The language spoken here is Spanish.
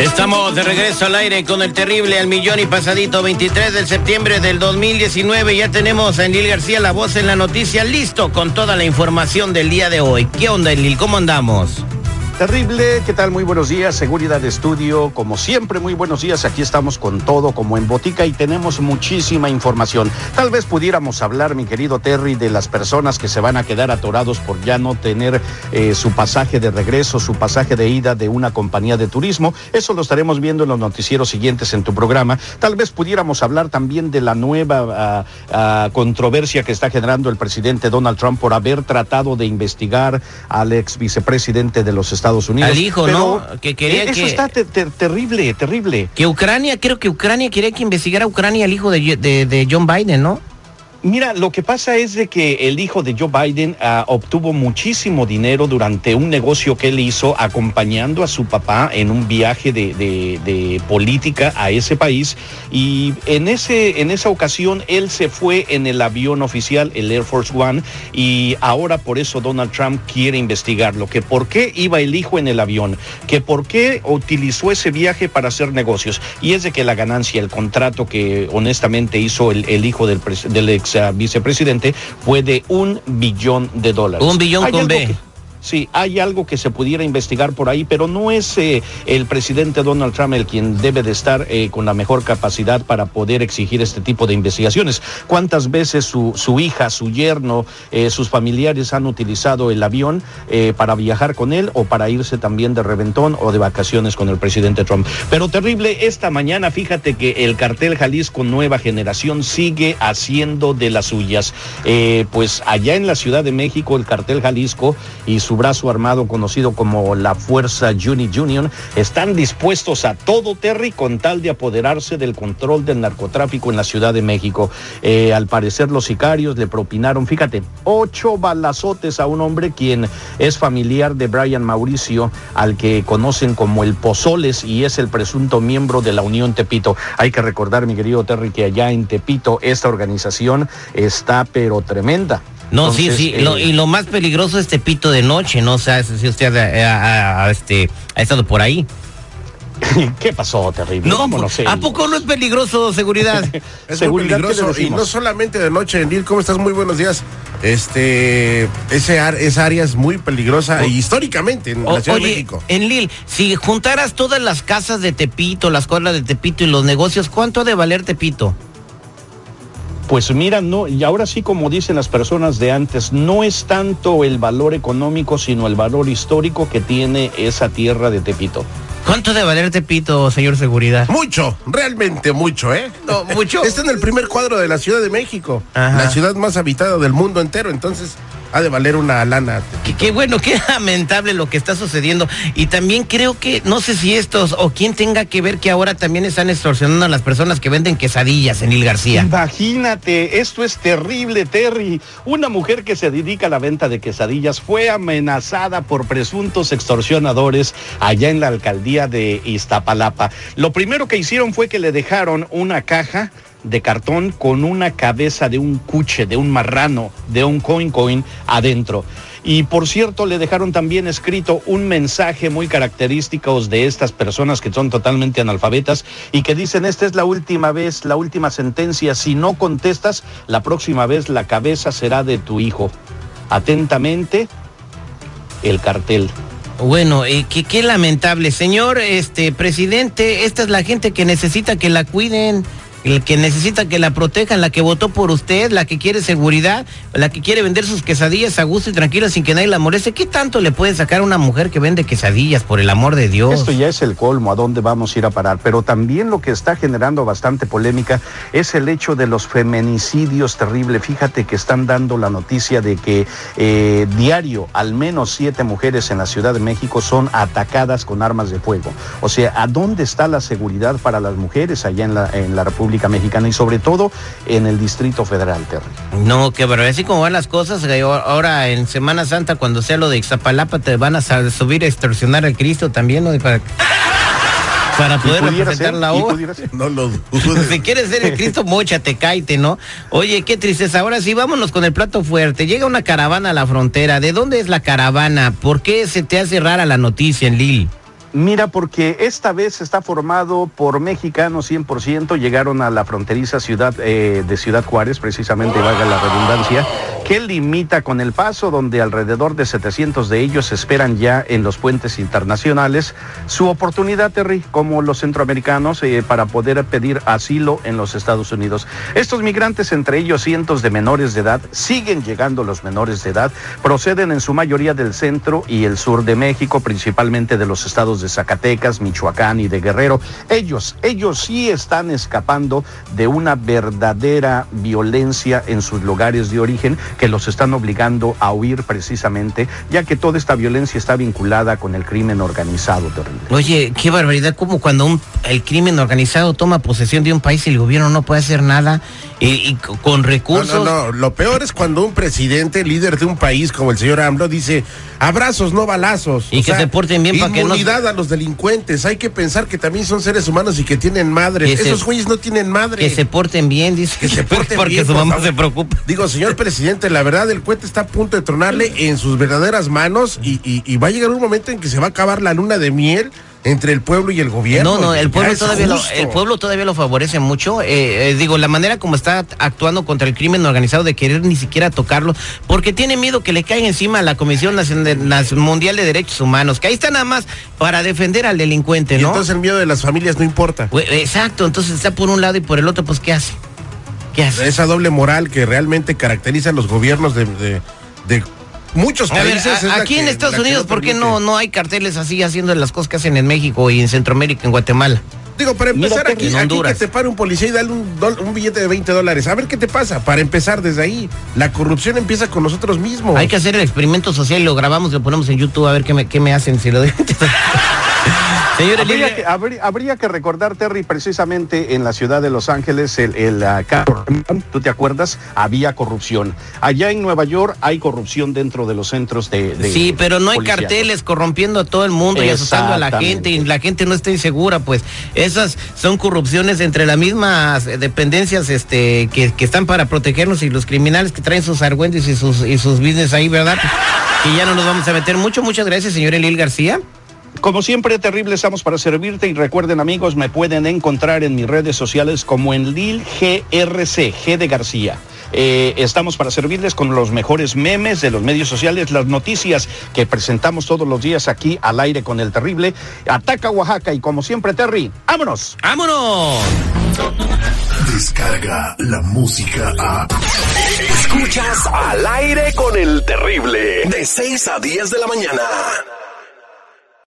Estamos de regreso al aire con el terrible al millón y pasadito 23 de septiembre del 2019. Ya tenemos a Enlil García la voz en la noticia listo con toda la información del día de hoy. ¿Qué onda Enlil? ¿Cómo andamos? Terrible, ¿qué tal? Muy buenos días, seguridad de estudio, como siempre, muy buenos días, aquí estamos con todo como en botica y tenemos muchísima información. Tal vez pudiéramos hablar, mi querido Terry, de las personas que se van a quedar atorados por ya no tener eh, su pasaje de regreso, su pasaje de ida de una compañía de turismo. Eso lo estaremos viendo en los noticieros siguientes en tu programa. Tal vez pudiéramos hablar también de la nueva uh, uh, controversia que está generando el presidente Donald Trump por haber tratado de investigar al ex vicepresidente de los Estados Estados Unidos. Al hijo, Pero ¿no? Que quería eso que- está te- te- terrible, terrible. Que Ucrania, creo que Ucrania quería que investigara a Ucrania al hijo de, de- de John Biden, ¿no? Mira, lo que pasa es de que el hijo de Joe Biden ah, obtuvo muchísimo dinero durante un negocio que él hizo acompañando a su papá en un viaje de, de- política a ese país y en, ese, en esa ocasión él se fue en el avión oficial, el Air Force One, y ahora por eso Donald Trump quiere investigarlo, que por qué iba el hijo en el avión, que por qué utilizó ese viaje para hacer negocios. Y es de que la ganancia, el contrato que honestamente hizo el, el hijo del, del ah, vicepresidente fue de un billón de dólares. Un billón Hay con B. que- Sí, hay algo que se pudiera investigar por ahí, pero no es eh, el presidente Donald Trump el quien debe de estar eh, con la mejor capacidad para poder exigir este tipo de investigaciones. ¿Cuántas veces su, su hija, su yerno, eh, sus familiares han utilizado el avión para viajar con él o para irse también de reventón o de vacaciones con el presidente Trump? Pero terrible, esta mañana fíjate que el cartel Jalisco Nueva Generación sigue haciendo de las suyas. Pues allá en la Ciudad de México, el cartel Jalisco y su brazo armado conocido como la Fuerza Uni Union están dispuestos a todo, Terry, con tal de apoderarse del control del narcotráfico en la Ciudad de México. Eh, al parecer los sicarios le propinaron, fíjate, ocho balazotes a un hombre quien es familiar de Brian Mauricio, al que conocen como el Pozoles y es el presunto miembro de la Unión Tepito. Hay que recordar, mi querido Terry, que allá en Tepito esta organización está pero tremenda. No, sí, Entonces, sí. eh, lo- y lo más peligroso es Tepito de noche, ¿no? O sea, si usted ha, ha- este, ha estado por ahí. ¿Qué pasó, terrible? No, Vámonos, ¿a eh. poco no es peligroso seguridad? Es Seguridad, muy ¿qué le peligroso y no solamente de noche, Enil, ¿cómo estás? Muy buenos días. Este, ese ar- esa área es muy peligrosa e históricamente en la Ciudad de México. en Lil, si juntaras todas las casas de Tepito, las cuadras de Tepito y los negocios, ¿cuánto ha de valer Tepito? Pues mira, no, y ahora sí, como dicen las personas de antes, no es tanto el valor económico, sino el valor histórico que tiene esa tierra de Tepito. ¿Cuánto de valer Tepito, señor Seguridad? Mucho, realmente mucho, ¿eh? No, mucho. Está en el primer cuadro de la Ciudad de México, Ajá. la ciudad más habitada del mundo entero, entonces ha de valer una lana. Qué, qué bueno, qué lamentable lo que está sucediendo. Y también creo que, no sé si estos o quién tenga que ver que ahora también están extorsionando a las personas que venden quesadillas en Il García. Imagínate, esto es terrible, Terry. Una mujer que se dedica a la venta de quesadillas fue amenazada por presuntos extorsionadores allá en la alcaldía de Iztapalapa. Lo primero que hicieron fue que le dejaron una caja de cartón con una cabeza de un cuche, de un marrano, de un coin coin adentro. Y por cierto, le dejaron también escrito un mensaje muy característico de estas personas que son totalmente analfabetas y que dicen, esta es la última vez, la última sentencia, si no contestas, la próxima vez la cabeza será de tu hijo. Atentamente, el cartel. Bueno, qué, qué lamentable. Señor este presidente, esta es la gente que necesita que la cuiden, el que necesita que la protejan, la que votó por usted, la que quiere seguridad, la que quiere vender sus quesadillas a gusto y tranquila sin que nadie la moleste. ¿Qué tanto le puede sacar a una mujer que vende quesadillas, por el amor de Dios? Esto ya es el colmo, a dónde vamos a ir a parar. Pero también lo que está generando bastante polémica es el hecho de los feminicidios terrible. Fíjate que están dando la noticia de que eh, diario al menos siete mujeres en la Ciudad de México son atacadas con armas de fuego. O sea, ¿a dónde está la seguridad para las mujeres allá en la República República Mexicana y sobre todo en el Distrito Federal, Terry. No, que pero así como van las cosas, eh, ahora en Semana Santa, cuando sea lo de Ixtapalapa, te van a subir a extorsionar al Cristo también, ¿no? Para, para poder representar la obra. No lo Si quieres ser el Cristo, mochate, cáite, ¿no? Oye, qué tristeza. Ahora sí, vámonos con el plato fuerte. Llega una caravana a la frontera. ¿De dónde es la caravana? ¿Por qué se te hace rara la noticia en Lille? Mira, porque esta vez está formado por mexicanos 100%, llegaron a la fronteriza ciudad eh, de Ciudad Juárez, precisamente, valga la redundancia, que limita con el paso, donde alrededor de 700 de ellos esperan ya en los puentes internacionales su oportunidad, Terry, como los centroamericanos, eh, para poder pedir asilo en los Estados Unidos. Estos migrantes, entre ellos cientos de menores de edad, siguen llegando los menores de edad, proceden en su mayoría del centro y el sur de México, principalmente de los estados de Zacatecas, Michoacán y de Guerrero. Ellos, ellos sí están escapando de una verdadera violencia en sus lugares de origen que los están obligando a huir precisamente, ya que toda esta violencia está vinculada con el crimen organizado terrible. Oye, qué barbaridad, como cuando un, el crimen organizado toma posesión de un país y el gobierno no puede hacer nada y, con recursos. No, no, lo peor es cuando un presidente, líder de un país como el señor AMLO, dice abrazos, no balazos. Y que se porten bien para que no los delincuentes. Hay que pensar que también son seres humanos y que tienen madre. Esos güeyes no tienen madre. Que se porten bien, dice. Que se porten porque bien. Porque su mamá se preocupa. Digo, señor presidente, la verdad, el cohete está a punto de tronarle en sus verdaderas manos y, y va a llegar un momento en que se va a acabar la luna de miel entre el pueblo y el gobierno. No, no, el pueblo, todavía lo, el pueblo todavía lo favorece mucho. Eh, eh, digo, la manera como está actuando contra el crimen organizado de querer ni siquiera tocarlo, porque tiene miedo que le caiga encima a la Comisión Nacional Mundial de Derechos Humanos, que ahí está nada más para defender al delincuente, ¿no? entonces el miedo de las familias no importa. exacto, entonces está por un lado y por el otro, pues ¿qué hace? ¿Qué hace? Esa doble moral que realmente caracteriza a los gobiernos de, de muchos países. aquí en Estados Unidos, ¿por qué no, no hay carteles así haciendo las cosas que hacen en México y en Centroamérica, en Guatemala? Digo, para empezar aquí, aquí que te pare un policía y dale un, un, billete de 20 dólares. A ver qué te pasa. Para empezar desde ahí, la corrupción empieza con nosotros mismos. Hay que hacer el experimento social y lo grabamos y lo ponemos en YouTube a ver qué me, qué me hacen si lo doy. habría, que, habría, que, recordar, Terry, precisamente en la ciudad de Los Ángeles, el, el uh, ¿tú te acuerdas? Había corrupción. Allá en Nueva York hay corrupción dentro de los centros de... sí, pero no hay carteles corrompiendo a todo el mundo y asustando a la gente y la gente no está insegura, pues esas son corrupciones entre las mismas dependencias este, que, que están para protegernos y los criminales que traen sus argüentes y sus, y sus business ahí, ¿verdad? Y ya no nos vamos a meter mucho. Muchas gracias, señor Elil García. Como siempre, terrible, estamos para servirte y recuerden amigos, me pueden encontrar en mis redes sociales como en Lil GRC, G de García. Eh, estamos para servirles con los mejores memes de los medios sociales, las noticias que presentamos todos los días aquí al aire con el terrible. Ataca Oaxaca y como siempre, Terry, ¡vámonos! ¡Vámonos! Descarga la música a... Escuchas al aire con el terrible de 6 a 10 de la mañana.